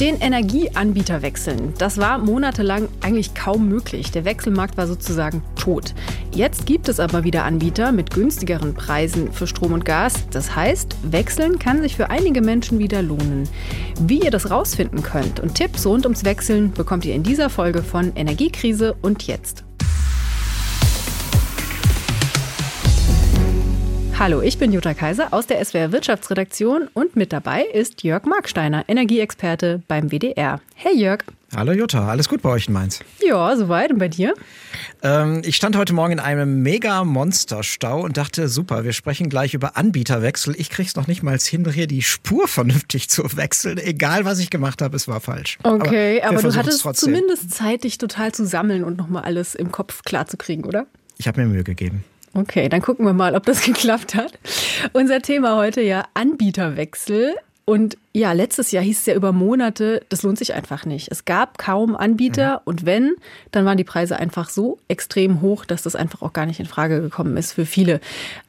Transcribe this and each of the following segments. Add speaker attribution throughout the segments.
Speaker 1: Den Energieanbieter wechseln, das war monatelang eigentlich kaum möglich. Der Wechselmarkt war sozusagen tot. Jetzt gibt es aber wieder Anbieter mit günstigeren Preisen für Strom und Gas. Das heißt, wechseln kann sich für einige Menschen wieder lohnen. Wie ihr das rausfinden könnt und Tipps rund ums Wechseln bekommt ihr in dieser Folge von Energiekrise und jetzt. Hallo, ich bin Jutta Kaiser aus der SWR Wirtschaftsredaktion und mit dabei ist Jörg Marksteiner, Energieexperte beim WDR. Hey Jörg.
Speaker 2: Hallo Jutta, alles gut bei euch in Mainz?
Speaker 1: Ja, soweit. Und bei dir?
Speaker 2: Ähm, ich stand heute Morgen in einem mega Monsterstau und dachte, super, wir sprechen gleich über Anbieterwechsel. Ich krieg's noch nicht mal hin, hier die Spur vernünftig zu wechseln. Egal, was ich gemacht habe, es war falsch.
Speaker 1: Okay, aber, aber du hattest trotzdem. zumindest Zeit, dich total zu sammeln und nochmal alles im Kopf klar zu kriegen, oder?
Speaker 2: Ich habe mir Mühe gegeben.
Speaker 1: Okay, dann gucken wir mal, ob das geklappt hat. Unser Thema heute ja Anbieterwechsel. Und ja, letztes Jahr hieß es ja über Monate, das lohnt sich einfach nicht. Es gab kaum Anbieter mhm. und wenn, dann waren die Preise einfach so extrem hoch, dass das einfach auch gar nicht in Frage gekommen ist für viele.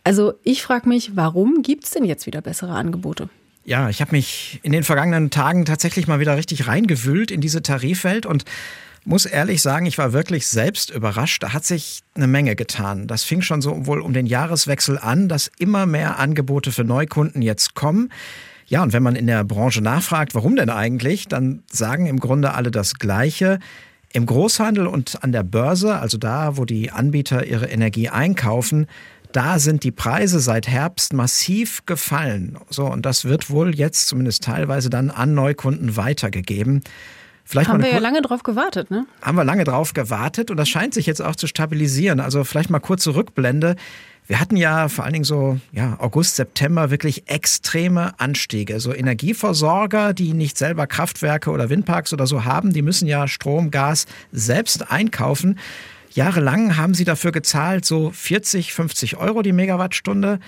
Speaker 1: Also ich frage mich, warum gibt es denn jetzt wieder bessere Angebote?
Speaker 2: Ja, ich habe mich in den vergangenen Tagen tatsächlich mal wieder richtig reingewühlt in diese Tarifwelt und muss ehrlich sagen, ich war wirklich selbst überrascht. Da hat sich eine Menge getan. Das fing schon so wohl um den Jahreswechsel an, dass immer mehr Angebote für Neukunden jetzt kommen. Ja, und wenn man in der Branche nachfragt, warum denn eigentlich, dann sagen im Grunde alle das Gleiche. Im Großhandel und an der Börse, also da, wo die Anbieter ihre Energie einkaufen, da sind die Preise seit Herbst massiv gefallen. So, und das wird wohl jetzt zumindest teilweise dann an Neukunden weitergegeben.
Speaker 1: Vielleicht haben wir ja lange drauf gewartet, ne?
Speaker 2: Haben wir lange drauf gewartet und das scheint sich jetzt auch zu stabilisieren. Also vielleicht mal kurze Rückblende. Wir hatten ja vor allen Dingen so ja, August, September wirklich extreme Anstiege. So Energieversorger, die nicht selber Kraftwerke oder Windparks oder so haben, die müssen ja Strom, Gas selbst einkaufen. Jahrelang haben sie dafür gezahlt so 40, 50 Euro die Megawattstunde.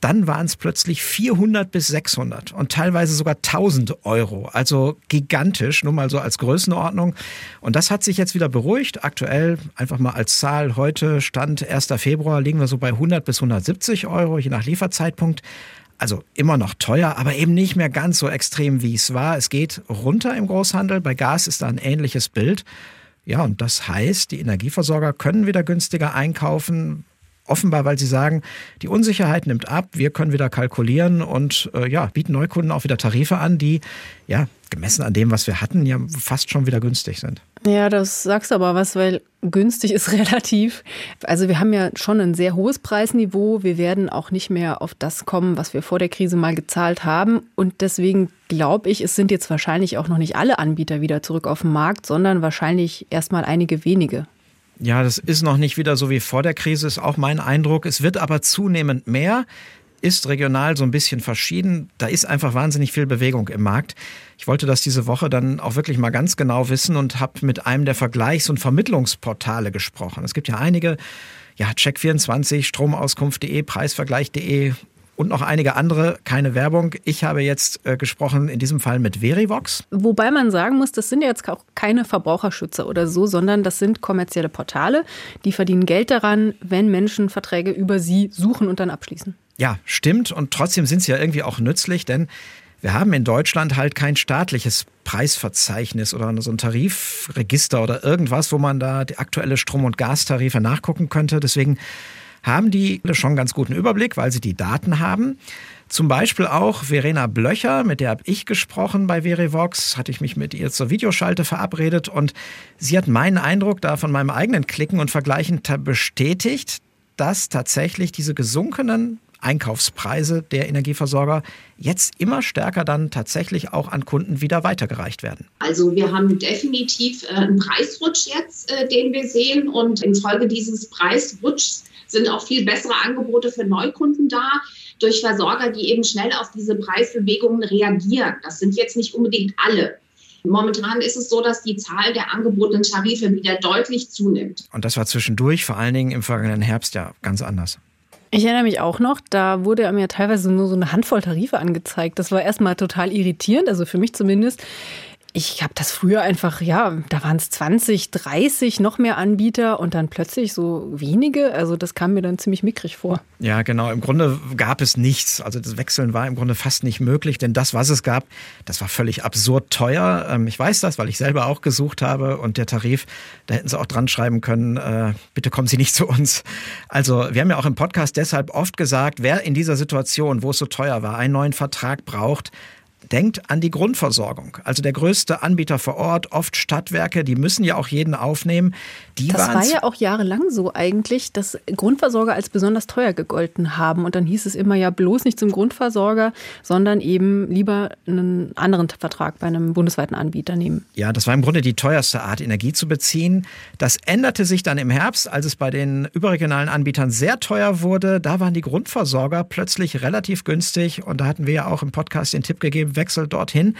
Speaker 2: Dann waren es plötzlich 400 bis 600 und teilweise sogar 1000 Euro. Also gigantisch, nur mal so als Größenordnung. Und das hat sich jetzt wieder beruhigt. Aktuell einfach mal als Zahl heute Stand 1. Februar liegen wir so bei 100 bis 170 Euro, je nach Lieferzeitpunkt. Also immer noch teuer, aber eben nicht mehr ganz so extrem, wie es war. Es geht runter im Großhandel. Bei Gas ist da ein ähnliches Bild. Ja, und das heißt, die Energieversorger können wieder günstiger einkaufen, offenbar, weil sie sagen, die Unsicherheit nimmt ab, wir können wieder kalkulieren und äh, ja, bieten Neukunden auch wieder Tarife an, die ja gemessen an dem, was wir hatten, ja fast schon wieder günstig sind.
Speaker 1: Ja, das sagst du aber was, weil günstig ist relativ. Also wir haben ja schon ein sehr hohes Preisniveau. Wir werden auch nicht mehr auf das kommen, was wir vor der Krise mal gezahlt haben. Und deswegen glaube ich, es sind jetzt wahrscheinlich auch noch nicht alle Anbieter wieder zurück auf dem Markt, sondern wahrscheinlich erstmal einige wenige.
Speaker 2: Ja, das ist noch nicht wieder so wie vor der Krise, ist auch mein Eindruck. Es wird aber zunehmend mehr, ist regional so ein bisschen verschieden. Da ist einfach wahnsinnig viel Bewegung im Markt. Ich wollte das diese Woche dann auch wirklich mal ganz genau wissen und habe mit einem der Vergleichs- und Vermittlungsportale gesprochen. Es gibt ja einige, ja, Check24, Stromauskunft.de, Preisvergleich.de und noch einige andere, keine Werbung. Ich habe jetzt äh, gesprochen, in diesem Fall mit Verivox.
Speaker 1: Wobei man sagen muss, das sind jetzt auch keine Verbraucherschützer oder so, sondern das sind kommerzielle Portale, die verdienen Geld daran, wenn Menschen Verträge über sie suchen und dann abschließen.
Speaker 2: Ja, stimmt. Und trotzdem sind sie ja irgendwie auch nützlich, denn wir haben in Deutschland halt kein staatliches Preisverzeichnis oder so ein Tarifregister oder irgendwas, wo man da die aktuelle Strom- und Gastarife nachgucken könnte. Deswegen haben die schon ganz guten Überblick, weil sie die Daten haben. Zum Beispiel auch Verena Blöcher, mit der habe ich gesprochen bei Verivox, hatte ich mich mit ihr zur Videoschalte verabredet und sie hat meinen Eindruck da von meinem eigenen Klicken und Vergleichen bestätigt, dass tatsächlich diese gesunkenen Einkaufspreise der Energieversorger jetzt immer stärker dann tatsächlich auch an Kunden wieder weitergereicht werden.
Speaker 3: Also wir haben definitiv äh, einen Preisrutsch jetzt, äh, den wir sehen und infolge dieses Preisrutschs sind auch viel bessere Angebote für Neukunden da durch Versorger, die eben schnell auf diese Preisbewegungen reagieren. Das sind jetzt nicht unbedingt alle. Momentan ist es so, dass die Zahl der angebotenen Tarife wieder deutlich zunimmt.
Speaker 2: Und das war zwischendurch, vor allen Dingen im vergangenen Herbst, ja ganz anders.
Speaker 1: Ich erinnere mich auch noch, da wurde mir teilweise nur so eine Handvoll Tarife angezeigt. Das war erstmal total irritierend, also für mich zumindest. Ich habe das früher einfach, ja, da waren es 20, 30 noch mehr Anbieter und dann plötzlich so wenige. Also das kam mir dann ziemlich mickrig vor.
Speaker 2: Ja, genau. Im Grunde gab es nichts. Also das Wechseln war im Grunde fast nicht möglich, denn das, was es gab, das war völlig absurd teuer. Ähm, ich weiß das, weil ich selber auch gesucht habe und der Tarif, da hätten sie auch dran schreiben können, äh, bitte kommen Sie nicht zu uns. Also wir haben ja auch im Podcast deshalb oft gesagt, wer in dieser Situation, wo es so teuer war, einen neuen Vertrag braucht, denkt an die Grundversorgung. Also der größte Anbieter vor Ort, oft Stadtwerke, die müssen ja auch jeden aufnehmen. Die
Speaker 1: das war ja auch jahrelang so eigentlich, dass Grundversorger als besonders teuer gegolten haben. Und dann hieß es immer ja bloß nicht zum Grundversorger, sondern eben lieber einen anderen Vertrag bei einem bundesweiten Anbieter nehmen.
Speaker 2: Ja, das war im Grunde die teuerste Art, Energie zu beziehen. Das änderte sich dann im Herbst, als es bei den überregionalen Anbietern sehr teuer wurde. Da waren die Grundversorger plötzlich relativ günstig. Und da hatten wir ja auch im Podcast den Tipp gegeben, Wechsel dorthin.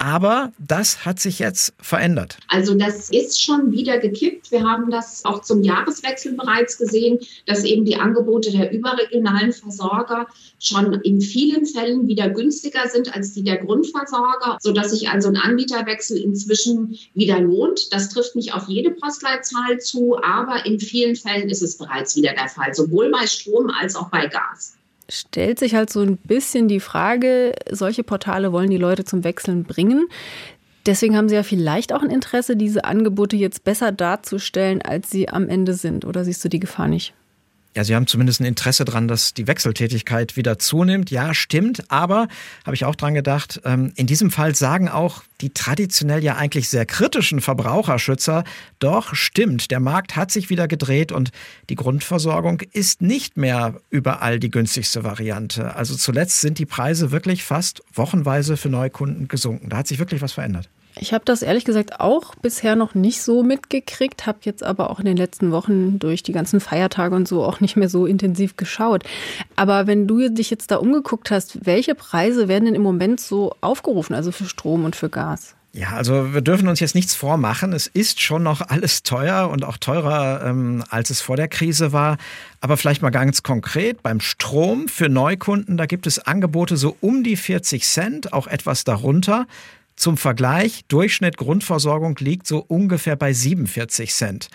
Speaker 2: Aber das hat sich jetzt verändert.
Speaker 3: Also das ist schon wieder gekippt. Wir haben das auch zum Jahreswechsel bereits gesehen, dass eben die Angebote der überregionalen Versorger schon in vielen Fällen wieder günstiger sind als die der Grundversorger, sodass sich also ein Anbieterwechsel inzwischen wieder lohnt. Das trifft nicht auf jede Postleitzahl zu, aber in vielen Fällen ist es bereits wieder der Fall, sowohl bei Strom als auch bei Gas
Speaker 1: stellt sich halt so ein bisschen die Frage, solche Portale wollen die Leute zum Wechseln bringen. Deswegen haben Sie ja vielleicht auch ein Interesse, diese Angebote jetzt besser darzustellen, als sie am Ende sind. Oder siehst du die Gefahr nicht?
Speaker 2: Ja, Sie haben zumindest ein Interesse daran, dass die Wechseltätigkeit wieder zunimmt. Ja, stimmt. Aber, habe ich auch dran gedacht, ähm, in diesem Fall sagen auch die traditionell ja eigentlich sehr kritischen Verbraucherschützer, doch stimmt, der Markt hat sich wieder gedreht und die Grundversorgung ist nicht mehr überall die günstigste Variante. Also zuletzt sind die Preise wirklich fast wochenweise für Neukunden gesunken. Da hat sich wirklich was verändert.
Speaker 1: Ich habe das ehrlich gesagt auch bisher noch nicht so mitgekriegt, habe jetzt aber auch in den letzten Wochen durch die ganzen Feiertage und so auch nicht mehr so intensiv geschaut. Aber wenn du dich jetzt da umgeguckt hast, welche Preise werden denn im Moment so aufgerufen, also für Strom und für Gas?
Speaker 2: Ja, also wir dürfen uns jetzt nichts vormachen. Es ist schon noch alles teuer und auch teurer, ähm, als es vor der Krise war. Aber vielleicht mal ganz konkret, beim Strom für Neukunden, da gibt es Angebote so um die 40 Cent, auch etwas darunter. Zum Vergleich, Durchschnitt Grundversorgung liegt so ungefähr bei 47 Cent.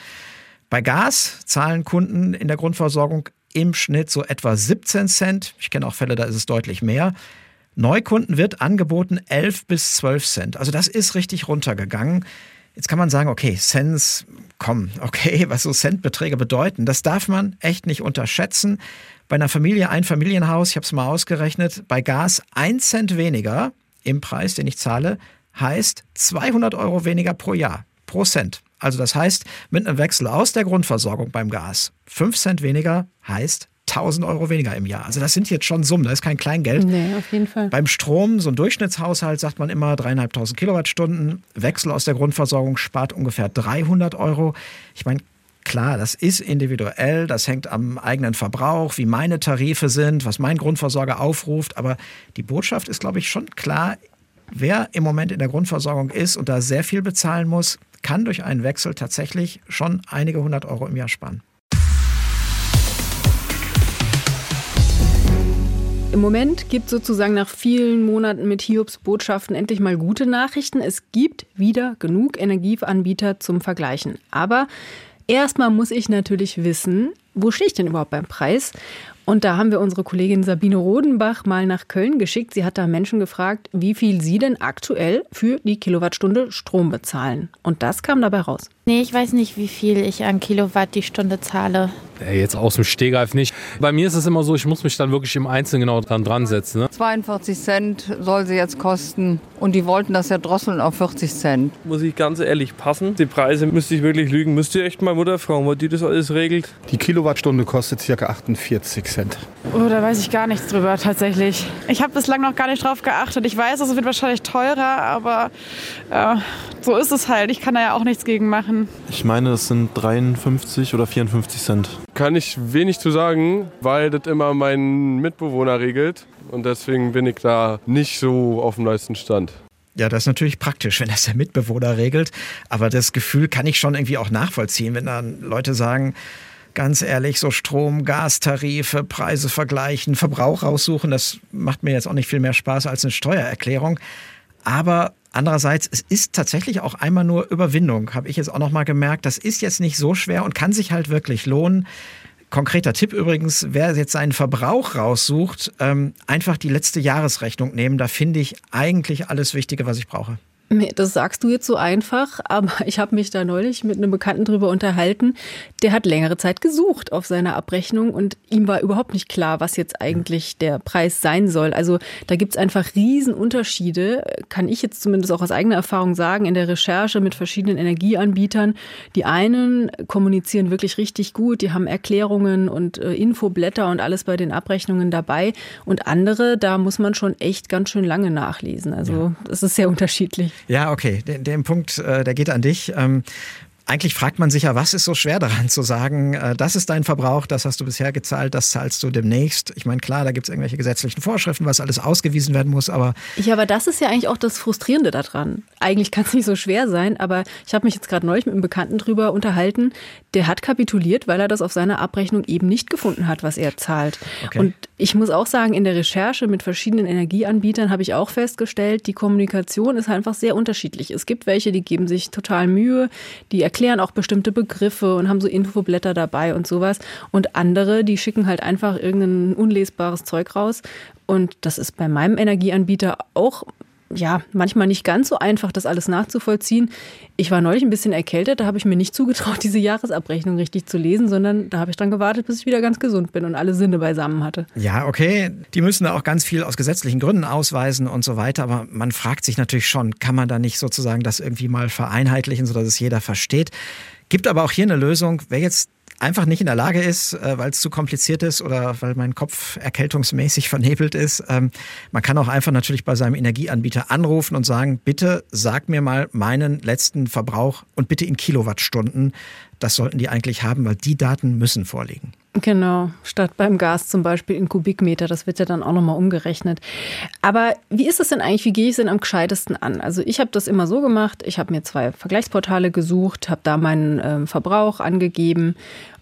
Speaker 2: Bei Gas zahlen Kunden in der Grundversorgung im Schnitt so etwa 17 Cent. Ich kenne auch Fälle, da ist es deutlich mehr. Neukunden wird angeboten 11 bis 12 Cent. Also das ist richtig runtergegangen. Jetzt kann man sagen, okay, Cents, komm, okay, was so Centbeträge bedeuten, das darf man echt nicht unterschätzen. Bei einer Familie, ein Familienhaus, ich habe es mal ausgerechnet, bei Gas ein Cent weniger im Preis, den ich zahle, heißt 200 Euro weniger pro Jahr, pro Cent. Also das heißt, mit einem Wechsel aus der Grundversorgung beim Gas, 5 Cent weniger heißt 1000 Euro weniger im Jahr. Also das sind jetzt schon Summen, das ist kein Kleingeld.
Speaker 1: Nee, auf jeden Fall.
Speaker 2: Beim Strom, so ein Durchschnittshaushalt, sagt man immer dreieinhalbtausend Kilowattstunden. Wechsel aus der Grundversorgung spart ungefähr 300 Euro. Ich meine, Klar, das ist individuell, das hängt am eigenen Verbrauch, wie meine Tarife sind, was mein Grundversorger aufruft. Aber die Botschaft ist, glaube ich, schon klar, Wer im Moment in der Grundversorgung ist und da sehr viel bezahlen muss, kann durch einen Wechsel tatsächlich schon einige hundert Euro im Jahr sparen.
Speaker 1: Im Moment gibt sozusagen nach vielen Monaten mit Hiobs Botschaften endlich mal gute Nachrichten. Es gibt wieder genug Energieanbieter zum Vergleichen. Aber erstmal muss ich natürlich wissen, wo stehe ich denn überhaupt beim Preis? Und da haben wir unsere Kollegin Sabine Rodenbach mal nach Köln geschickt. Sie hat da Menschen gefragt, wie viel sie denn aktuell für die Kilowattstunde Strom bezahlen. Und das kam dabei raus.
Speaker 4: Nee, ich weiß nicht, wie viel ich an Kilowatt die Stunde zahle.
Speaker 5: Jetzt aus dem Stehgreif nicht. Bei mir ist es immer so, ich muss mich dann wirklich im Einzelnen genau dran, dran setzen. Ne?
Speaker 6: 42 Cent soll sie jetzt kosten und die wollten das ja drosseln auf 40 Cent.
Speaker 7: Muss ich ganz ehrlich passen. Die Preise müsste ich wirklich lügen. Müsste ihr echt mal Mutter fragen, weil die das alles regelt.
Speaker 8: Die Kilowattstunde kostet ca. 48 Cent.
Speaker 9: Oh, da weiß ich gar nichts drüber tatsächlich. Ich habe bislang noch gar nicht drauf geachtet. Ich weiß, es wird wahrscheinlich teurer, aber äh, so ist es halt. Ich kann da ja auch nichts gegen machen.
Speaker 10: Ich meine, es sind 53 oder 54 Cent.
Speaker 7: Kann ich wenig zu sagen, weil das immer mein Mitbewohner regelt. Und deswegen bin ich da nicht so auf dem neuesten Stand.
Speaker 2: Ja, das ist natürlich praktisch, wenn das der Mitbewohner regelt. Aber das Gefühl kann ich schon irgendwie auch nachvollziehen, wenn dann Leute sagen, ganz ehrlich, so Strom, Gastarife, Preise vergleichen, Verbrauch raussuchen, das macht mir jetzt auch nicht viel mehr Spaß als eine Steuererklärung. Aber Andererseits, es ist tatsächlich auch einmal nur Überwindung, habe ich jetzt auch noch mal gemerkt. Das ist jetzt nicht so schwer und kann sich halt wirklich lohnen. Konkreter Tipp übrigens, wer jetzt seinen Verbrauch raussucht, ähm, einfach die letzte Jahresrechnung nehmen. Da finde ich eigentlich alles Wichtige, was ich brauche.
Speaker 1: Das sagst du jetzt so einfach, aber ich habe mich da neulich mit einem Bekannten drüber unterhalten. Der hat längere Zeit gesucht auf seiner Abrechnung und ihm war überhaupt nicht klar, was jetzt eigentlich der Preis sein soll. Also da gibt's einfach Riesenunterschiede, kann ich jetzt zumindest auch aus eigener Erfahrung sagen, in der Recherche mit verschiedenen Energieanbietern. Die einen kommunizieren wirklich richtig gut, die haben Erklärungen und äh, Infoblätter und alles bei den Abrechnungen dabei. Und andere, da muss man schon echt ganz schön lange nachlesen. Also es ist sehr unterschiedlich.
Speaker 2: Ja, okay, den, den Punkt, äh, der geht an dich. Ähm, eigentlich fragt man sich ja, was ist so schwer daran zu sagen, äh, das ist dein Verbrauch, das hast du bisher gezahlt, das zahlst du demnächst. Ich meine, klar, da gibt es irgendwelche gesetzlichen Vorschriften, was alles ausgewiesen werden muss, aber.
Speaker 1: Ja, aber das ist ja eigentlich auch das Frustrierende daran. Eigentlich kann es nicht so schwer sein, aber ich habe mich jetzt gerade neulich mit einem Bekannten drüber unterhalten, der hat kapituliert, weil er das auf seiner Abrechnung eben nicht gefunden hat, was er zahlt. Okay. Und ich muss auch sagen, in der Recherche mit verschiedenen Energieanbietern habe ich auch festgestellt, die Kommunikation ist einfach sehr unterschiedlich. Es gibt welche, die geben sich total Mühe, die erklären auch bestimmte Begriffe und haben so Infoblätter dabei und sowas. Und andere, die schicken halt einfach irgendein unlesbares Zeug raus. Und das ist bei meinem Energieanbieter auch ja, manchmal nicht ganz so einfach, das alles nachzuvollziehen. Ich war neulich ein bisschen erkältet, da habe ich mir nicht zugetraut, diese Jahresabrechnung richtig zu lesen, sondern da habe ich dann gewartet, bis ich wieder ganz gesund bin und alle Sinne beisammen hatte.
Speaker 2: Ja, okay. Die müssen da auch ganz viel aus gesetzlichen Gründen ausweisen und so weiter. Aber man fragt sich natürlich schon, kann man da nicht sozusagen das irgendwie mal vereinheitlichen, sodass es jeder versteht? Gibt aber auch hier eine Lösung. Wer jetzt einfach nicht in der Lage ist, äh, weil es zu kompliziert ist oder weil mein Kopf erkältungsmäßig vernebelt ist. Ähm, man kann auch einfach natürlich bei seinem Energieanbieter anrufen und sagen, bitte sag mir mal meinen letzten Verbrauch und bitte in Kilowattstunden. Das sollten die eigentlich haben, weil die Daten müssen vorliegen.
Speaker 1: Genau, statt beim Gas zum Beispiel in Kubikmeter, das wird ja dann auch nochmal umgerechnet. Aber wie ist es denn eigentlich, wie gehe ich es denn am gescheitesten an? Also ich habe das immer so gemacht, ich habe mir zwei Vergleichsportale gesucht, habe da meinen äh, Verbrauch angegeben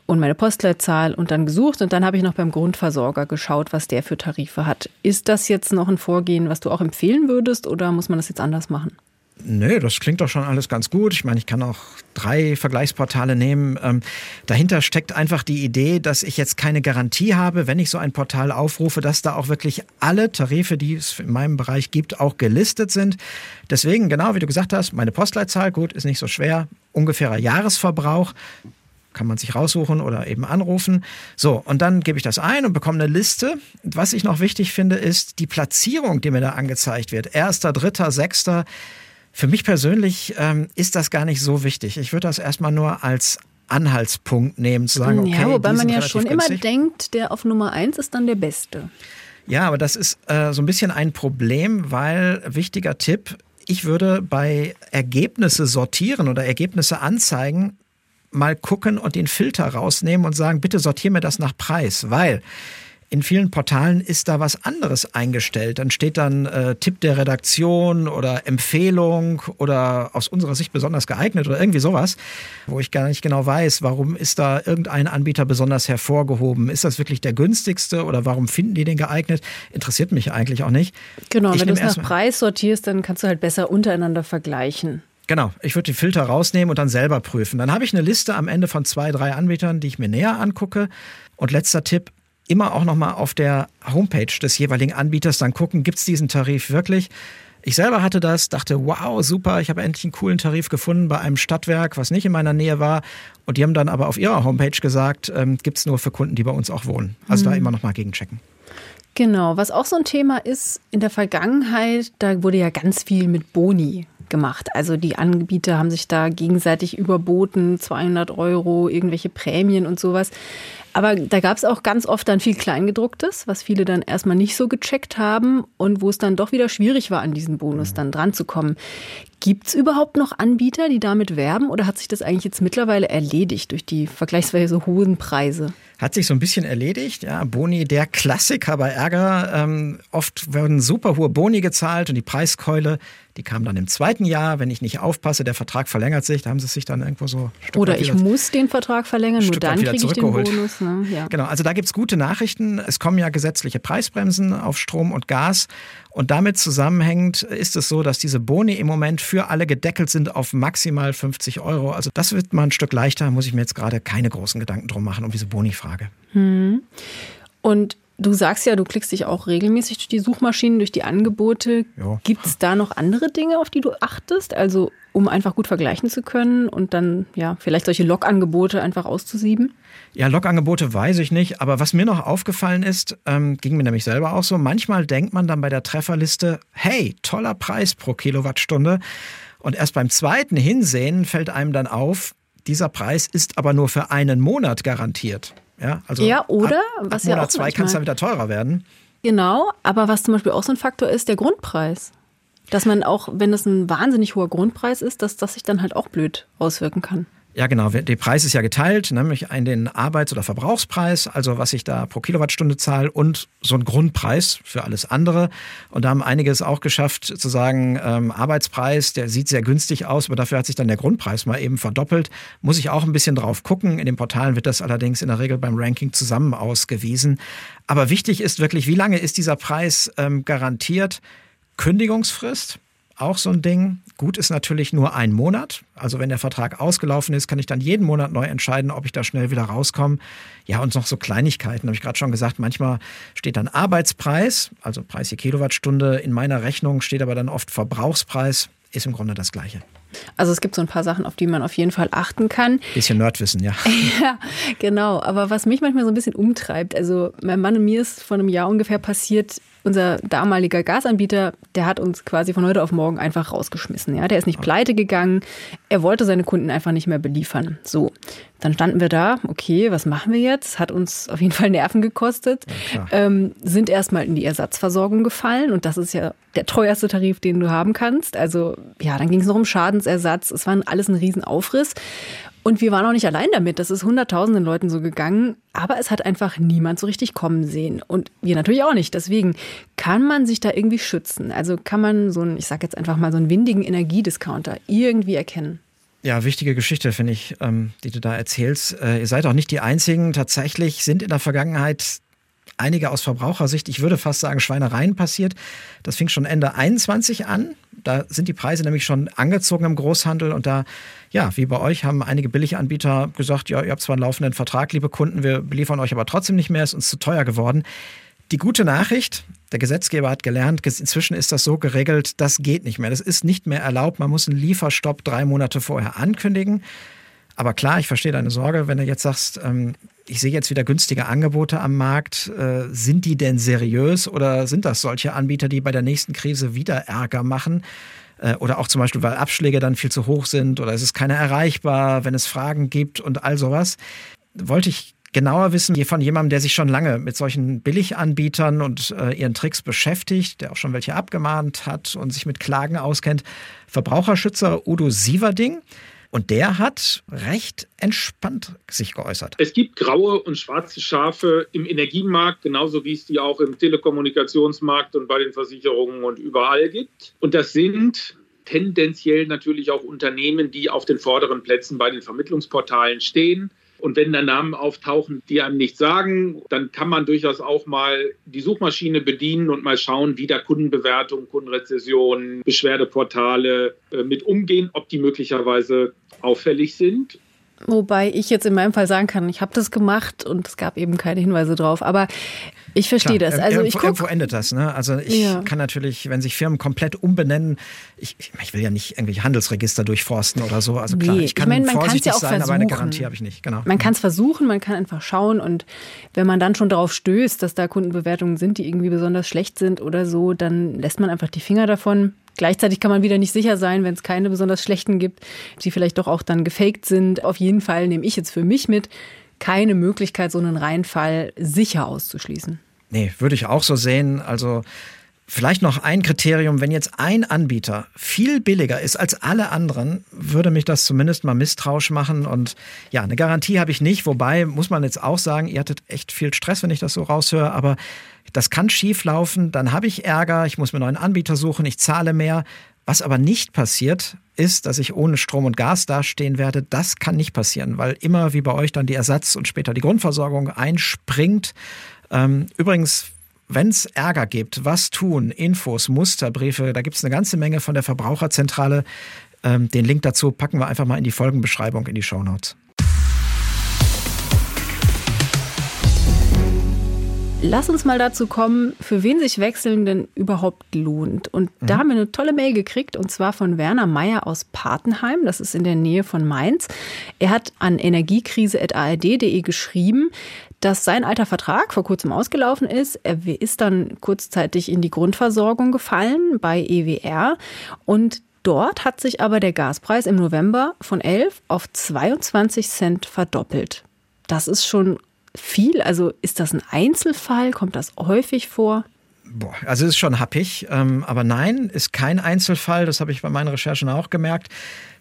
Speaker 1: und meine Postleitzahl und dann gesucht und dann habe ich noch beim Grundversorger geschaut, was der für Tarife hat. Ist das jetzt noch ein Vorgehen, was du auch empfehlen würdest oder muss man das jetzt anders machen?
Speaker 2: Nö, das klingt doch schon alles ganz gut. Ich meine, ich kann auch drei Vergleichsportale nehmen. Ähm, dahinter steckt einfach die Idee, dass ich jetzt keine Garantie habe, wenn ich so ein Portal aufrufe, dass da auch wirklich alle Tarife, die es in meinem Bereich gibt, auch gelistet sind. Deswegen, genau wie du gesagt hast, meine Postleitzahl, gut, ist nicht so schwer. Ungefährer Jahresverbrauch kann man sich raussuchen oder eben anrufen. So, und dann gebe ich das ein und bekomme eine Liste. Was ich noch wichtig finde, ist die Platzierung, die mir da angezeigt wird. Erster, dritter, sechster. Für mich persönlich ähm, ist das gar nicht so wichtig. Ich würde das erstmal nur als Anhaltspunkt nehmen, zu sagen, okay.
Speaker 1: Ja, wobei man ja schon günstig. immer denkt, der auf Nummer eins ist dann der Beste.
Speaker 2: Ja, aber das ist äh, so ein bisschen ein Problem, weil wichtiger Tipp, ich würde bei Ergebnisse sortieren oder Ergebnisse anzeigen, mal gucken und den Filter rausnehmen und sagen, bitte sortiere mir das nach Preis, weil in vielen Portalen ist da was anderes eingestellt. Dann steht dann äh, Tipp der Redaktion oder Empfehlung oder aus unserer Sicht besonders geeignet oder irgendwie sowas, wo ich gar nicht genau weiß, warum ist da irgendein Anbieter besonders hervorgehoben? Ist das wirklich der günstigste oder warum finden die den geeignet? Interessiert mich eigentlich auch nicht.
Speaker 1: Genau, ich wenn du es nach Preis sortierst, dann kannst du halt besser untereinander vergleichen.
Speaker 2: Genau, ich würde die Filter rausnehmen und dann selber prüfen. Dann habe ich eine Liste am Ende von zwei, drei Anbietern, die ich mir näher angucke. Und letzter Tipp, immer auch nochmal auf der Homepage des jeweiligen Anbieters dann gucken, gibt es diesen Tarif wirklich? Ich selber hatte das, dachte, wow, super, ich habe endlich einen coolen Tarif gefunden bei einem Stadtwerk, was nicht in meiner Nähe war. Und die haben dann aber auf ihrer Homepage gesagt, ähm, gibt es nur für Kunden, die bei uns auch wohnen. Also mhm. da immer nochmal gegenchecken.
Speaker 1: Genau, was auch so ein Thema ist, in der Vergangenheit, da wurde ja ganz viel mit Boni gemacht. Also die Anbieter haben sich da gegenseitig überboten, 200 Euro, irgendwelche Prämien und sowas. Aber da gab es auch ganz oft dann viel Kleingedrucktes, was viele dann erstmal nicht so gecheckt haben und wo es dann doch wieder schwierig war, an diesen Bonus dann dran zu kommen. Gibt es überhaupt noch Anbieter, die damit werben oder hat sich das eigentlich jetzt mittlerweile erledigt durch die vergleichsweise hohen Preise?
Speaker 2: hat sich so ein bisschen erledigt. Ja, Boni, der Klassiker bei Ärger. Ähm, oft werden super hohe Boni gezahlt und die Preiskeule, die kam dann im zweiten Jahr. Wenn ich nicht aufpasse, der Vertrag verlängert sich, da haben sie sich dann irgendwo so.
Speaker 1: Stück Oder ich muss den Vertrag verlängern, nur dann kriege ich den Bonus. Ne?
Speaker 2: Ja. Genau, also da gibt es gute Nachrichten. Es kommen ja gesetzliche Preisbremsen auf Strom und Gas. Und damit zusammenhängend ist es so, dass diese Boni im Moment für alle gedeckelt sind auf maximal 50 Euro. Also das wird mal ein Stück leichter, muss ich mir jetzt gerade keine großen Gedanken drum machen, um diese Boni-Frage.
Speaker 1: Hm. Und Du sagst ja, du klickst dich auch regelmäßig durch die Suchmaschinen, durch die Angebote. Gibt es da noch andere Dinge, auf die du achtest? Also um einfach gut vergleichen zu können und dann ja vielleicht solche Log-Angebote einfach auszusieben?
Speaker 2: Ja, Log-Angebote weiß ich nicht, aber was mir noch aufgefallen ist, ähm, ging mir nämlich selber auch so, manchmal denkt man dann bei der Trefferliste, hey, toller Preis pro Kilowattstunde. Und erst beim zweiten Hinsehen fällt einem dann auf, dieser Preis ist aber nur für einen Monat garantiert. Ja, also
Speaker 1: ja oder?
Speaker 2: Ab, was ab Monat ja auch zwei kann es dann wieder teurer werden.
Speaker 1: Genau, aber was zum Beispiel auch so ein Faktor ist, der Grundpreis. Dass man auch, wenn es ein wahnsinnig hoher Grundpreis ist, dass das sich dann halt auch blöd auswirken kann.
Speaker 2: Ja, genau. Der Preis ist ja geteilt, nämlich in den Arbeits- oder Verbrauchspreis, also was ich da pro Kilowattstunde zahle und so ein Grundpreis für alles andere. Und da haben einige es auch geschafft zu sagen, ähm, Arbeitspreis, der sieht sehr günstig aus, aber dafür hat sich dann der Grundpreis mal eben verdoppelt. Muss ich auch ein bisschen drauf gucken. In den Portalen wird das allerdings in der Regel beim Ranking zusammen ausgewiesen. Aber wichtig ist wirklich, wie lange ist dieser Preis ähm, garantiert? Kündigungsfrist, auch so ein Ding. Gut ist natürlich nur ein Monat. Also wenn der Vertrag ausgelaufen ist, kann ich dann jeden Monat neu entscheiden, ob ich da schnell wieder rauskomme. Ja, und noch so Kleinigkeiten, habe ich gerade schon gesagt. Manchmal steht dann Arbeitspreis, also Preis je Kilowattstunde. In meiner Rechnung steht aber dann oft Verbrauchspreis. Ist im Grunde das Gleiche.
Speaker 1: Also es gibt so ein paar Sachen, auf die man auf jeden Fall achten kann.
Speaker 2: Bisschen Nerdwissen, ja.
Speaker 1: ja, genau. Aber was mich manchmal so ein bisschen umtreibt, also mein Mann und mir ist vor einem Jahr ungefähr passiert, unser damaliger Gasanbieter, der hat uns quasi von heute auf morgen einfach rausgeschmissen. Ja, der ist nicht pleite gegangen. Er wollte seine Kunden einfach nicht mehr beliefern. So, dann standen wir da. Okay, was machen wir jetzt? Hat uns auf jeden Fall Nerven gekostet. Ja, ähm, sind erstmal in die Ersatzversorgung gefallen und das ist ja der teuerste Tarif, den du haben kannst. Also ja, dann ging es noch um Schadensersatz. Es war alles ein Riesenaufriss. Und wir waren auch nicht allein damit. Das ist hunderttausenden Leuten so gegangen. Aber es hat einfach niemand so richtig kommen sehen. Und wir natürlich auch nicht. Deswegen kann man sich da irgendwie schützen. Also kann man so einen, ich sag jetzt einfach mal so einen windigen Energiediscounter irgendwie erkennen.
Speaker 2: Ja, wichtige Geschichte, finde ich, ähm, die du da erzählst. Äh, ihr seid auch nicht die Einzigen. Tatsächlich sind in der Vergangenheit einige aus Verbrauchersicht, ich würde fast sagen, Schweinereien passiert. Das fing schon Ende 21 an. Da sind die Preise nämlich schon angezogen im Großhandel und da, ja, wie bei euch, haben einige Billiganbieter gesagt, ja, ihr habt zwar einen laufenden Vertrag, liebe Kunden, wir beliefern euch aber trotzdem nicht mehr, ist uns zu teuer geworden. Die gute Nachricht, der Gesetzgeber hat gelernt, inzwischen ist das so geregelt, das geht nicht mehr. Das ist nicht mehr erlaubt. Man muss einen Lieferstopp drei Monate vorher ankündigen. Aber klar, ich verstehe deine Sorge, wenn du jetzt sagst, ähm, ich sehe jetzt wieder günstige Angebote am Markt. Äh, sind die denn seriös oder sind das solche Anbieter, die bei der nächsten Krise wieder Ärger machen? Äh, oder auch zum Beispiel, weil Abschläge dann viel zu hoch sind oder es ist keiner erreichbar, wenn es Fragen gibt und all sowas. Wollte ich genauer wissen von jemandem, der sich schon lange mit solchen Billiganbietern und äh, ihren Tricks beschäftigt, der auch schon welche abgemahnt hat und sich mit Klagen auskennt. Verbraucherschützer Udo Sieverding. Und der hat recht entspannt sich geäußert.
Speaker 11: Es gibt graue und schwarze Schafe im Energiemarkt, genauso wie es die auch im Telekommunikationsmarkt und bei den Versicherungen und überall gibt. Und das sind tendenziell natürlich auch Unternehmen, die auf den vorderen Plätzen bei den Vermittlungsportalen stehen. Und wenn da Namen auftauchen, die einem nichts sagen, dann kann man durchaus auch mal die Suchmaschine bedienen und mal schauen, wie da Kundenbewertungen, Kundenrezessionen, Beschwerdeportale äh, mit umgehen, ob die möglicherweise auffällig sind.
Speaker 1: Wobei ich jetzt in meinem Fall sagen kann, ich habe das gemacht und es gab eben keine Hinweise drauf. Aber ich verstehe das. Also
Speaker 2: irgendwo,
Speaker 1: ich guck,
Speaker 2: irgendwo endet das. Ne? Also ich ja. kann natürlich, wenn sich Firmen komplett umbenennen, ich, ich will ja nicht irgendwelche Handelsregister durchforsten oder so. Also klar, nee, ich kann ich mein, man vorsichtig ja auch sein, versuchen. aber eine Garantie habe ich nicht. Genau.
Speaker 1: Man kann es versuchen, man kann einfach schauen und wenn man dann schon darauf stößt, dass da Kundenbewertungen sind, die irgendwie besonders schlecht sind oder so, dann lässt man einfach die Finger davon. Gleichzeitig kann man wieder nicht sicher sein, wenn es keine besonders schlechten gibt, die vielleicht doch auch dann gefaked sind. Auf jeden Fall nehme ich jetzt für mich mit, keine Möglichkeit, so einen Reinfall sicher auszuschließen.
Speaker 2: Nee, würde ich auch so sehen. Also Vielleicht noch ein Kriterium, wenn jetzt ein Anbieter viel billiger ist als alle anderen, würde mich das zumindest mal misstrauisch machen. Und ja, eine Garantie habe ich nicht, wobei muss man jetzt auch sagen, ihr hattet echt viel Stress, wenn ich das so raushöre, aber das kann schief laufen, dann habe ich Ärger, ich muss mir neuen Anbieter suchen, ich zahle mehr. Was aber nicht passiert, ist, dass ich ohne Strom und Gas dastehen werde. Das kann nicht passieren, weil immer wie bei euch dann die Ersatz- und später die Grundversorgung einspringt. Ähm, übrigens, wenn es Ärger gibt, was tun, Infos, Musterbriefe, da gibt es eine ganze Menge von der Verbraucherzentrale. Ähm, den Link dazu packen wir einfach mal in die Folgenbeschreibung, in die Shownotes.
Speaker 1: Lass uns mal dazu kommen, für wen sich Wechseln denn überhaupt lohnt. Und mhm. da haben wir eine tolle Mail gekriegt, und zwar von Werner Meyer aus Patenheim. Das ist in der Nähe von Mainz. Er hat an energiekrise.ard.de geschrieben, dass sein alter Vertrag vor kurzem ausgelaufen ist. Er ist dann kurzzeitig in die Grundversorgung gefallen bei EWR und Dort hat sich aber der Gaspreis im November von 11 auf 22 Cent verdoppelt. Das ist schon viel? Also ist das ein Einzelfall? Kommt das häufig vor?
Speaker 2: Boah, also es ist schon happig, ähm, aber nein, ist kein Einzelfall. Das habe ich bei meinen Recherchen auch gemerkt.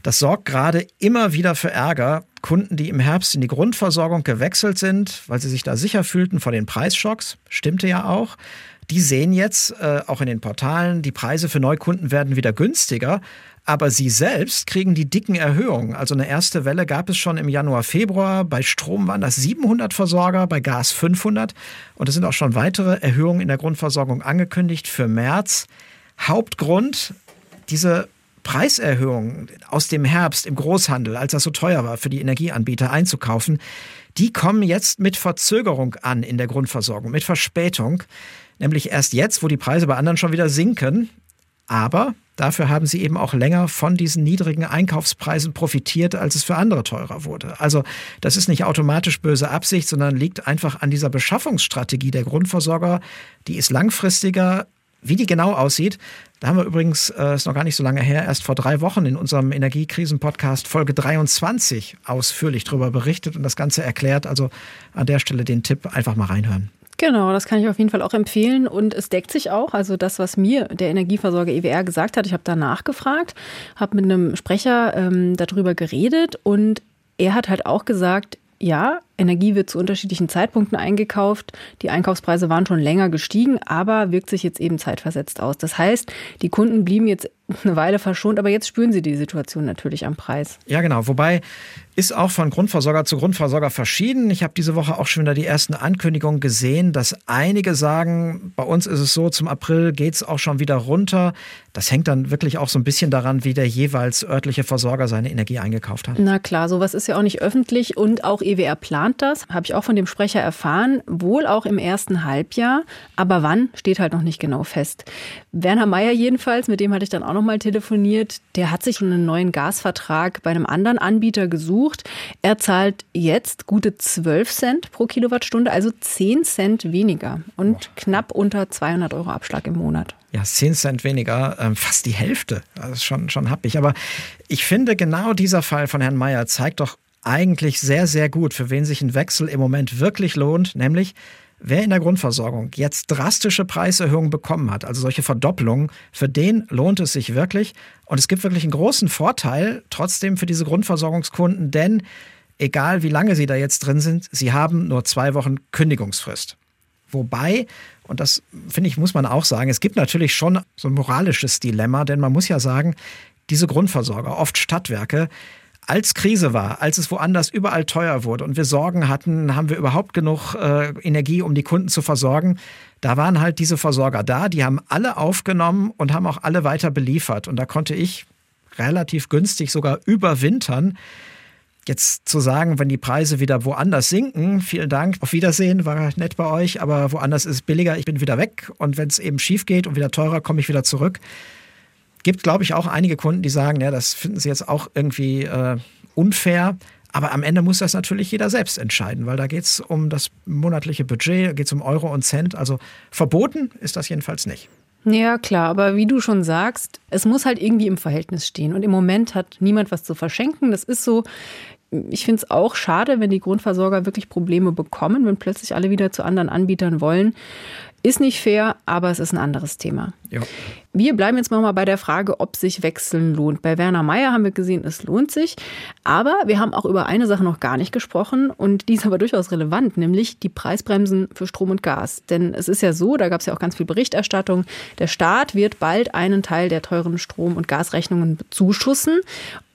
Speaker 2: Das sorgt gerade immer wieder für Ärger. Kunden, die im Herbst in die Grundversorgung gewechselt sind, weil sie sich da sicher fühlten vor den Preisschocks, stimmte ja auch. Die sehen jetzt äh, auch in den Portalen, die Preise für Neukunden werden wieder günstiger. Aber sie selbst kriegen die dicken Erhöhungen. Also eine erste Welle gab es schon im Januar, Februar. Bei Strom waren das 700 Versorger, bei Gas 500. Und es sind auch schon weitere Erhöhungen in der Grundversorgung angekündigt für März. Hauptgrund, diese Preiserhöhungen aus dem Herbst im Großhandel, als das so teuer war für die Energieanbieter einzukaufen, die kommen jetzt mit Verzögerung an in der Grundversorgung, mit Verspätung. Nämlich erst jetzt, wo die Preise bei anderen schon wieder sinken. Aber Dafür haben sie eben auch länger von diesen niedrigen Einkaufspreisen profitiert, als es für andere teurer wurde. Also das ist nicht automatisch böse Absicht, sondern liegt einfach an dieser Beschaffungsstrategie der Grundversorger. Die ist langfristiger. Wie die genau aussieht, da haben wir übrigens, äh, ist noch gar nicht so lange her, erst vor drei Wochen in unserem Energiekrisen-Podcast Folge 23 ausführlich darüber berichtet und das Ganze erklärt. Also an der Stelle den Tipp einfach mal reinhören.
Speaker 1: Genau, das kann ich auf jeden Fall auch empfehlen und es deckt sich auch. Also das, was mir der Energieversorger EWR gesagt hat, ich habe da nachgefragt, habe mit einem Sprecher ähm, darüber geredet und er hat halt auch gesagt, ja, Energie wird zu unterschiedlichen Zeitpunkten eingekauft. Die Einkaufspreise waren schon länger gestiegen, aber wirkt sich jetzt eben zeitversetzt aus. Das heißt, die Kunden blieben jetzt eine Weile verschont, aber jetzt spüren sie die Situation natürlich am Preis.
Speaker 2: Ja, genau. Wobei ist auch von Grundversorger zu Grundversorger verschieden. Ich habe diese Woche auch schon wieder die ersten Ankündigungen gesehen, dass einige sagen, bei uns ist es so, zum April geht es auch schon wieder runter. Das hängt dann wirklich auch so ein bisschen daran, wie der jeweils örtliche Versorger seine Energie eingekauft hat.
Speaker 1: Na klar, sowas ist ja auch nicht öffentlich und auch EWR plant das, habe ich auch von dem Sprecher erfahren, wohl auch im ersten Halbjahr, aber wann steht halt noch nicht genau fest. Werner Meyer jedenfalls, mit dem hatte ich dann auch noch mal telefoniert, der hat sich einen neuen Gasvertrag bei einem anderen Anbieter gesucht. Er zahlt jetzt gute 12 Cent pro Kilowattstunde, also 10 Cent weniger und oh. knapp unter 200 Euro Abschlag im Monat.
Speaker 2: Ja, 10 Cent weniger, ähm, fast die Hälfte. Das ist schon, schon happig. Aber ich finde, genau dieser Fall von Herrn Mayer zeigt doch eigentlich sehr, sehr gut, für wen sich ein Wechsel im Moment wirklich lohnt, nämlich Wer in der Grundversorgung jetzt drastische Preiserhöhungen bekommen hat, also solche Verdopplungen, für den lohnt es sich wirklich. Und es gibt wirklich einen großen Vorteil trotzdem für diese Grundversorgungskunden, denn egal wie lange sie da jetzt drin sind, sie haben nur zwei Wochen Kündigungsfrist. Wobei, und das finde ich, muss man auch sagen, es gibt natürlich schon so ein moralisches Dilemma, denn man muss ja sagen, diese Grundversorger, oft Stadtwerke, als Krise war, als es woanders überall teuer wurde und wir Sorgen hatten, haben wir überhaupt genug äh, Energie, um die Kunden zu versorgen, da waren halt diese Versorger da, die haben alle aufgenommen und haben auch alle weiter beliefert. Und da konnte ich relativ günstig sogar überwintern. Jetzt zu sagen, wenn die Preise wieder woanders sinken, vielen Dank, auf Wiedersehen, war nett bei euch, aber woanders ist billiger, ich bin wieder weg und wenn es eben schief geht und wieder teurer, komme ich wieder zurück gibt, glaube ich, auch einige Kunden, die sagen, ja, das finden sie jetzt auch irgendwie äh, unfair. Aber am Ende muss das natürlich jeder selbst entscheiden, weil da geht es um das monatliche Budget, da geht es um Euro und Cent. Also verboten ist das jedenfalls nicht.
Speaker 1: Ja, klar, aber wie du schon sagst, es muss halt irgendwie im Verhältnis stehen. Und im Moment hat niemand was zu verschenken. Das ist so. Ich finde es auch schade, wenn die Grundversorger wirklich Probleme bekommen, wenn plötzlich alle wieder zu anderen Anbietern wollen. Ist nicht fair, aber es ist ein anderes Thema.
Speaker 2: Ja.
Speaker 1: Wir bleiben jetzt mal bei der Frage, ob sich Wechseln lohnt. Bei Werner Meyer haben wir gesehen, es lohnt sich. Aber wir haben auch über eine Sache noch gar nicht gesprochen und die ist aber durchaus relevant, nämlich die Preisbremsen für Strom und Gas. Denn es ist ja so, da gab es ja auch ganz viel Berichterstattung, der Staat wird bald einen Teil der teuren Strom- und Gasrechnungen bezuschussen.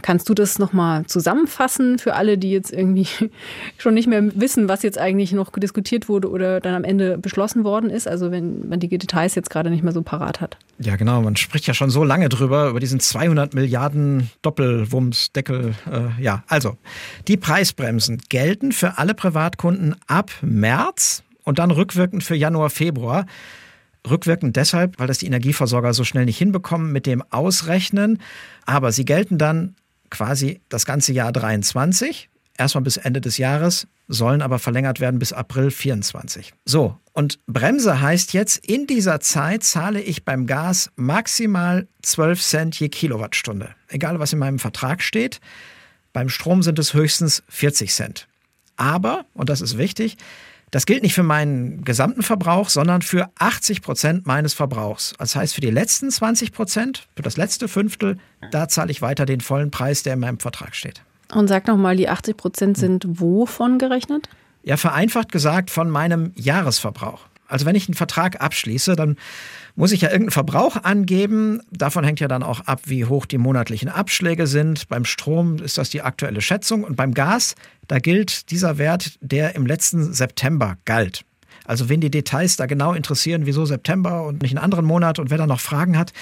Speaker 1: Kannst du das nochmal zusammenfassen für alle, die jetzt irgendwie schon nicht mehr wissen, was jetzt eigentlich noch diskutiert wurde oder dann am Ende beschlossen worden ist? Also wenn man die Details jetzt gerade nicht mehr so parat hat.
Speaker 2: Ja, genau. Man spricht ja schon so lange drüber, über diesen 200 Milliarden Doppelwumms-Deckel. Äh, ja, also die Preisbremsen gelten für alle Privatkunden ab März und dann rückwirkend für Januar, Februar. Rückwirkend deshalb, weil das die Energieversorger so schnell nicht hinbekommen mit dem Ausrechnen. Aber sie gelten dann quasi das ganze Jahr 23, erstmal bis Ende des Jahres, sollen aber verlängert werden bis April 24. So, und Bremse heißt jetzt, in dieser Zeit zahle ich beim Gas maximal 12 Cent je Kilowattstunde. Egal, was in meinem Vertrag steht. Beim Strom sind es höchstens 40 Cent. Aber, und das ist wichtig, das gilt nicht für meinen gesamten Verbrauch, sondern für 80 Prozent meines Verbrauchs. Das heißt, für die letzten 20 Prozent, für das letzte Fünftel, da zahle ich weiter den vollen Preis, der in meinem Vertrag steht.
Speaker 1: Und sag nochmal, die 80 Prozent sind wovon gerechnet?
Speaker 2: Ja, vereinfacht gesagt von meinem Jahresverbrauch. Also wenn ich einen Vertrag abschließe, dann muss ich ja irgendeinen Verbrauch angeben. Davon hängt ja dann auch ab, wie hoch die monatlichen Abschläge sind. Beim Strom ist das die aktuelle Schätzung. Und beim Gas, da gilt dieser Wert, der im letzten September galt. Also wen die Details da genau interessieren, wieso September und nicht einen anderen Monat und wer da noch Fragen hat.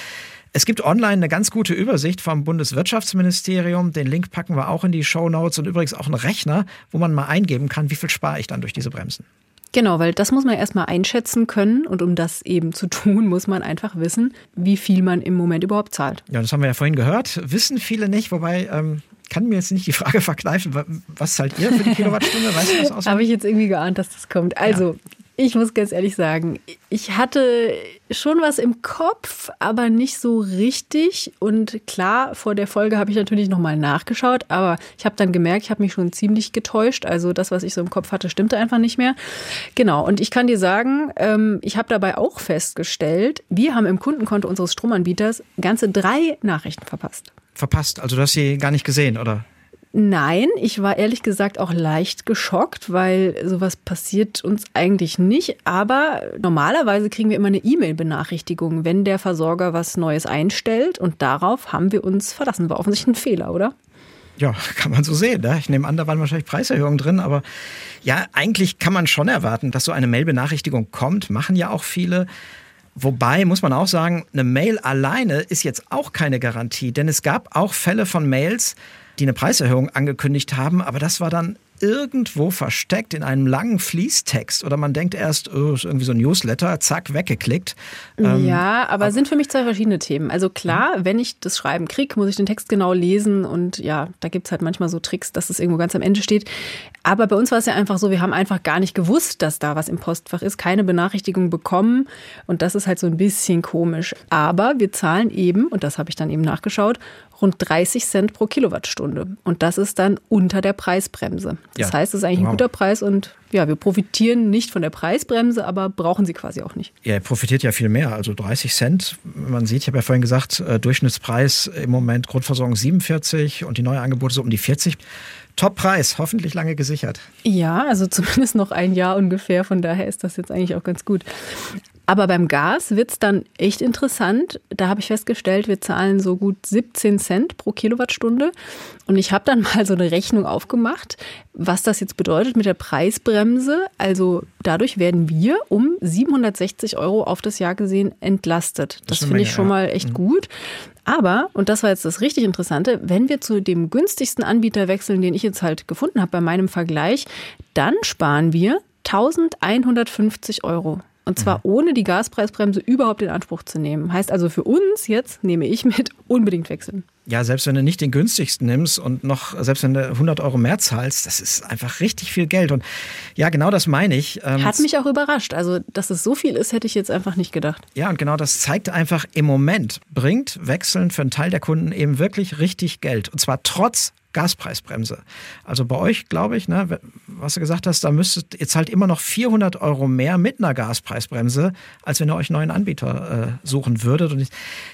Speaker 2: Es gibt online eine ganz gute Übersicht vom Bundeswirtschaftsministerium. Den Link packen wir auch in die Show Notes und übrigens auch einen Rechner, wo man mal eingeben kann, wie viel spare ich dann durch diese Bremsen.
Speaker 1: Genau, weil das muss man erstmal einschätzen können und um das eben zu tun, muss man einfach wissen, wie viel man im Moment überhaupt zahlt.
Speaker 2: Ja, das haben wir ja vorhin gehört. Wissen viele nicht, wobei ähm, kann mir jetzt nicht die Frage verkneifen, was zahlt ihr für die Kilowattstunde?
Speaker 1: Weißt du das aus? Habe ich jetzt irgendwie geahnt, dass das kommt. Also, ja. Ich muss ganz ehrlich sagen, ich hatte schon was im Kopf, aber nicht so richtig. Und klar, vor der Folge habe ich natürlich nochmal nachgeschaut, aber ich habe dann gemerkt, ich habe mich schon ziemlich getäuscht. Also das, was ich so im Kopf hatte, stimmte einfach nicht mehr. Genau, und ich kann dir sagen, ähm, ich habe dabei auch festgestellt, wir haben im Kundenkonto unseres Stromanbieters ganze drei Nachrichten verpasst.
Speaker 2: Verpasst? Also du hast sie gar nicht gesehen, oder?
Speaker 1: Nein, ich war ehrlich gesagt auch leicht geschockt, weil sowas passiert uns eigentlich nicht. Aber normalerweise kriegen wir immer eine E-Mail-Benachrichtigung, wenn der Versorger was Neues einstellt. Und darauf haben wir uns verlassen. War offensichtlich ein Fehler, oder?
Speaker 2: Ja, kann man so sehen. Ne? Ich nehme an, da waren wahrscheinlich Preiserhöhungen drin, aber ja, eigentlich kann man schon erwarten, dass so eine Mail-Benachrichtigung kommt. Machen ja auch viele. Wobei muss man auch sagen, eine Mail alleine ist jetzt auch keine Garantie, denn es gab auch Fälle von Mails, die eine Preiserhöhung angekündigt haben, aber das war dann irgendwo versteckt in einem langen Fließtext oder man denkt erst, oh, ist irgendwie so ein Newsletter, zack, weggeklickt.
Speaker 1: Ähm, ja, aber sind für mich zwei verschiedene Themen. Also klar, wenn ich das Schreiben kriege, muss ich den Text genau lesen und ja, da gibt es halt manchmal so Tricks, dass es irgendwo ganz am Ende steht. Aber bei uns war es ja einfach so, wir haben einfach gar nicht gewusst, dass da was im Postfach ist, keine Benachrichtigung bekommen und das ist halt so ein bisschen komisch. Aber wir zahlen eben, und das habe ich dann eben nachgeschaut, rund 30 Cent pro Kilowattstunde. Und das ist dann unter der Preisbremse. Das ja. heißt, es ist eigentlich wow. ein guter Preis und ja, wir profitieren nicht von der Preisbremse, aber brauchen sie quasi auch nicht.
Speaker 2: Ja, er profitiert ja viel mehr. Also 30 Cent. Man sieht, ich habe ja vorhin gesagt, äh, Durchschnittspreis im Moment Grundversorgung 47 und die neue Angebote so um die 40. Top-Preis, hoffentlich lange gesichert.
Speaker 1: Ja, also zumindest noch ein Jahr ungefähr. Von daher ist das jetzt eigentlich auch ganz gut. Aber beim Gas wird es dann echt interessant. Da habe ich festgestellt, wir zahlen so gut 17 Cent pro Kilowattstunde. Und ich habe dann mal so eine Rechnung aufgemacht, was das jetzt bedeutet mit der Preisbremse. Also dadurch werden wir um 760 Euro auf das Jahr gesehen entlastet. Das, das finde ich schon mal echt ja. Mhm. gut. Aber, und das war jetzt das richtig Interessante, wenn wir zu dem günstigsten Anbieter wechseln, den ich jetzt halt gefunden habe bei meinem Vergleich, dann sparen wir 1150 Euro. Und zwar mhm. ohne die Gaspreisbremse überhaupt in Anspruch zu nehmen. Heißt also für uns jetzt, nehme ich mit, unbedingt wechseln.
Speaker 2: Ja, selbst wenn du nicht den günstigsten nimmst und noch, selbst wenn du 100 Euro mehr zahlst, das ist einfach richtig viel Geld. Und ja, genau das meine ich.
Speaker 1: Ähm, Hat mich auch überrascht. Also, dass es so viel ist, hätte ich jetzt einfach nicht gedacht.
Speaker 2: Ja, und genau das zeigt einfach, im Moment bringt Wechseln für einen Teil der Kunden eben wirklich richtig Geld. Und zwar trotz Gaspreisbremse. Also bei euch, glaube ich, ne, was du gesagt hast, da müsstet ihr zahlt immer noch 400 Euro mehr mit einer Gaspreisbremse, als wenn ihr euch neuen Anbieter äh, suchen würdet. Und ich,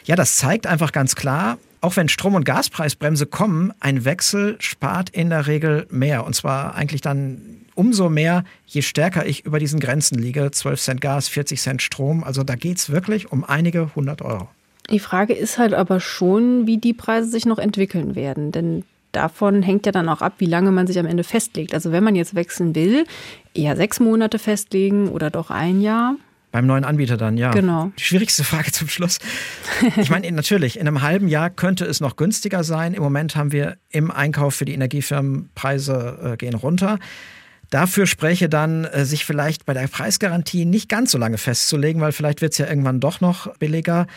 Speaker 2: ja, das zeigt einfach ganz klar, auch wenn Strom- und Gaspreisbremse kommen, ein Wechsel spart in der Regel mehr. Und zwar eigentlich dann umso mehr, je stärker ich über diesen Grenzen liege. 12 Cent Gas, 40 Cent Strom. Also da geht es wirklich um einige hundert Euro.
Speaker 1: Die Frage ist halt aber schon, wie die Preise sich noch entwickeln werden. Denn davon hängt ja dann auch ab, wie lange man sich am Ende festlegt. Also wenn man jetzt wechseln will, eher sechs Monate festlegen oder doch ein Jahr.
Speaker 2: Beim neuen Anbieter dann, ja.
Speaker 1: Genau.
Speaker 2: Die schwierigste Frage zum Schluss. Ich meine, natürlich, in einem halben Jahr könnte es noch günstiger sein. Im Moment haben wir im Einkauf für die Energiefirmen Preise äh, gehen runter. Dafür spreche dann, äh, sich vielleicht bei der Preisgarantie nicht ganz so lange festzulegen, weil vielleicht wird es ja irgendwann doch noch billiger.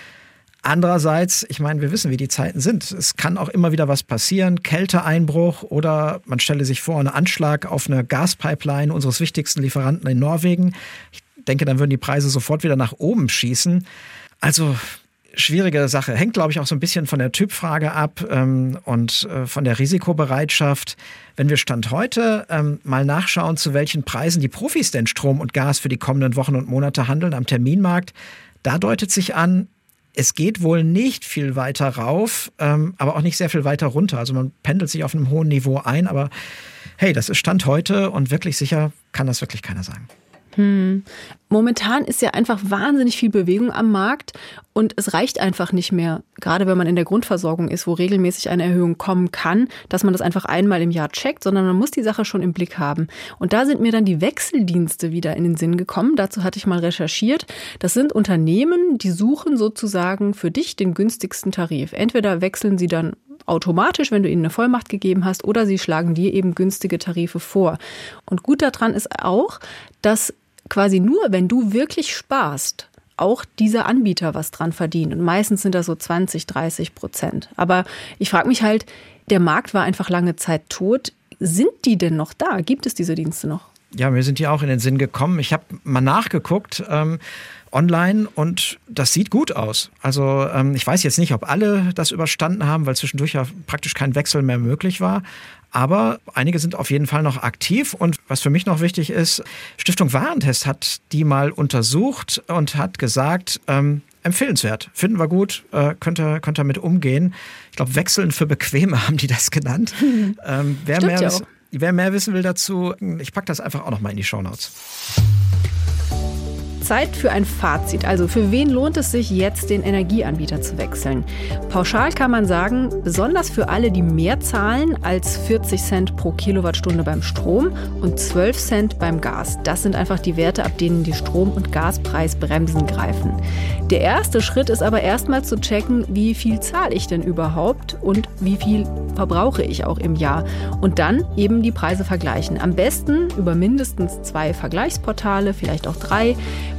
Speaker 2: Andererseits, ich meine, wir wissen, wie die Zeiten sind. Es kann auch immer wieder was passieren, Kälteeinbruch oder man stelle sich vor, einen Anschlag auf eine Gaspipeline unseres wichtigsten Lieferanten in Norwegen. Ich denke, dann würden die Preise sofort wieder nach oben schießen. Also schwierige Sache. Hängt, glaube ich, auch so ein bisschen von der Typfrage ab ähm, und äh, von der Risikobereitschaft. Wenn wir Stand heute ähm, mal nachschauen, zu welchen Preisen die Profis denn Strom und Gas für die kommenden Wochen und Monate handeln am Terminmarkt, da deutet sich an, es geht wohl nicht viel weiter rauf, ähm, aber auch nicht sehr viel weiter runter. Also man pendelt sich auf einem hohen Niveau ein, aber hey, das ist Stand heute und wirklich sicher kann das wirklich keiner sagen.
Speaker 1: Hm. Momentan ist ja einfach wahnsinnig viel Bewegung am Markt und es reicht einfach nicht mehr, gerade wenn man in der Grundversorgung ist, wo regelmäßig eine Erhöhung kommen kann, dass man das einfach einmal im Jahr checkt, sondern man muss die Sache schon im Blick haben. Und da sind mir dann die Wechseldienste wieder in den Sinn gekommen. Dazu hatte ich mal recherchiert. Das sind Unternehmen, die suchen sozusagen für dich den günstigsten Tarif. Entweder wechseln sie dann automatisch, wenn du ihnen eine Vollmacht gegeben hast, oder sie schlagen dir eben günstige Tarife vor. Und gut daran ist auch, dass quasi nur, wenn du wirklich sparst, auch dieser Anbieter was dran verdient. Und meistens sind das so 20, 30 Prozent. Aber ich frage mich halt, der Markt war einfach lange Zeit tot. Sind die denn noch da? Gibt es diese Dienste noch?
Speaker 2: Ja, mir sind die auch in den Sinn gekommen. Ich habe mal nachgeguckt ähm, online und das sieht gut aus. Also ähm, ich weiß jetzt nicht, ob alle das überstanden haben, weil zwischendurch ja praktisch kein Wechsel mehr möglich war. Aber einige sind auf jeden Fall noch aktiv. Und was für mich noch wichtig ist, Stiftung Warentest hat die mal untersucht und hat gesagt, ähm, empfehlenswert, finden wir gut, äh, könnt, ihr, könnt ihr mit umgehen. Ich glaube, wechseln für bequeme haben die das genannt. ähm, wer, mehr, ja wer mehr wissen will dazu, ich packe das einfach auch noch mal in die Show Notes.
Speaker 1: Zeit für ein Fazit. Also für wen lohnt es sich jetzt, den Energieanbieter zu wechseln? Pauschal kann man sagen, besonders für alle, die mehr zahlen als 40 Cent pro Kilowattstunde beim Strom und 12 Cent beim Gas. Das sind einfach die Werte, ab denen die Strom- und Gaspreisbremsen greifen. Der erste Schritt ist aber erstmal zu checken, wie viel zahle ich denn überhaupt und wie viel verbrauche ich auch im Jahr. Und dann eben die Preise vergleichen. Am besten über mindestens zwei Vergleichsportale, vielleicht auch drei.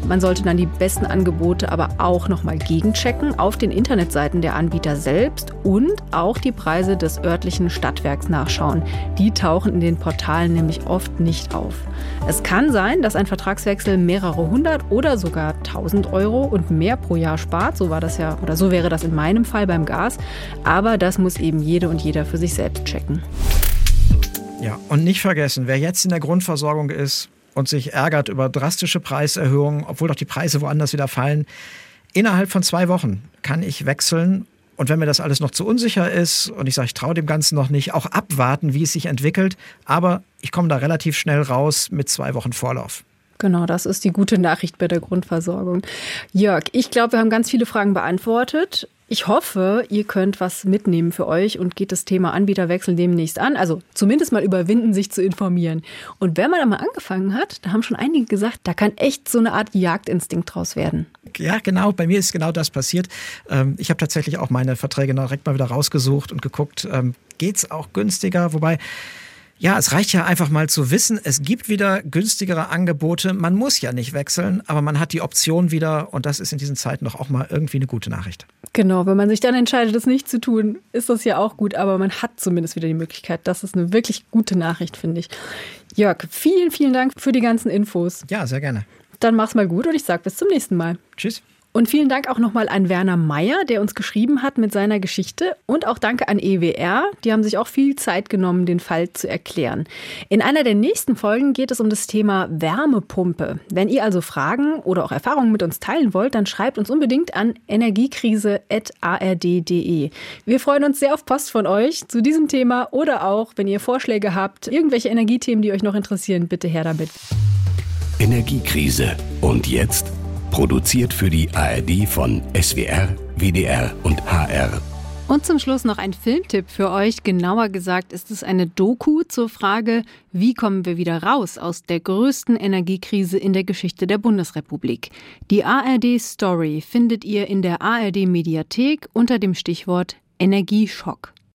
Speaker 1: Man sollte dann die besten Angebote aber auch nochmal gegenchecken auf den Internetseiten der Anbieter selbst und auch die Preise des örtlichen Stadtwerks nachschauen. Die tauchen in den Portalen nämlich oft nicht auf. Es kann sein, dass ein Vertragswechsel mehrere hundert oder sogar tausend Euro und mehr pro Jahr spart. So war das ja, oder so wäre das in meinem Fall beim Gas. Aber das muss eben jede und jeder für sich selbst checken.
Speaker 2: Ja, und nicht vergessen, wer jetzt in der Grundversorgung ist, und sich ärgert über drastische Preiserhöhungen, obwohl doch die Preise woanders wieder fallen. Innerhalb von zwei Wochen kann ich wechseln und wenn mir das alles noch zu unsicher ist und ich sage, ich traue dem Ganzen noch nicht, auch abwarten, wie es sich entwickelt. Aber ich komme da relativ schnell raus mit zwei Wochen Vorlauf.
Speaker 1: Genau, das ist die gute Nachricht bei der Grundversorgung. Jörg, ich glaube, wir haben ganz viele Fragen beantwortet. Ich hoffe, ihr könnt was mitnehmen für euch und geht das Thema Anbieterwechsel demnächst an. Also zumindest mal überwinden, sich zu informieren. Und wenn man da mal angefangen hat, da haben schon einige gesagt, da kann echt so eine Art Jagdinstinkt draus werden.
Speaker 2: Ja, genau. Bei mir ist genau das passiert. Ähm, ich habe tatsächlich auch meine Verträge direkt mal wieder rausgesucht und geguckt, ähm, geht es auch günstiger? Wobei ja, es reicht ja einfach mal zu wissen, es gibt wieder günstigere Angebote. Man muss ja nicht wechseln, aber man hat die Option wieder und das ist in diesen Zeiten doch auch mal irgendwie eine gute Nachricht.
Speaker 1: Genau, wenn man sich dann entscheidet, das nicht zu tun, ist das ja auch gut, aber man hat zumindest wieder die Möglichkeit. Das ist eine wirklich gute Nachricht, finde ich. Jörg, vielen, vielen Dank für die ganzen Infos.
Speaker 2: Ja, sehr gerne.
Speaker 1: Dann mach's mal gut und ich sage bis zum nächsten Mal.
Speaker 2: Tschüss.
Speaker 1: Und vielen Dank auch nochmal an Werner Meyer, der uns geschrieben hat mit seiner Geschichte. Und auch danke an EWR. Die haben sich auch viel Zeit genommen, den Fall zu erklären. In einer der nächsten Folgen geht es um das Thema Wärmepumpe. Wenn ihr also Fragen oder auch Erfahrungen mit uns teilen wollt, dann schreibt uns unbedingt an energiekrise.ard.de. Wir freuen uns sehr auf Post von euch zu diesem Thema oder auch, wenn ihr Vorschläge habt, irgendwelche Energiethemen, die euch noch interessieren, bitte her damit.
Speaker 12: Energiekrise. Und jetzt? Produziert für die ARD von SWR, WDR und HR.
Speaker 1: Und zum Schluss noch ein Filmtipp für euch. Genauer gesagt ist es eine Doku zur Frage, wie kommen wir wieder raus aus der größten Energiekrise in der Geschichte der Bundesrepublik. Die ARD Story findet ihr in der ARD Mediathek unter dem Stichwort Energieschock.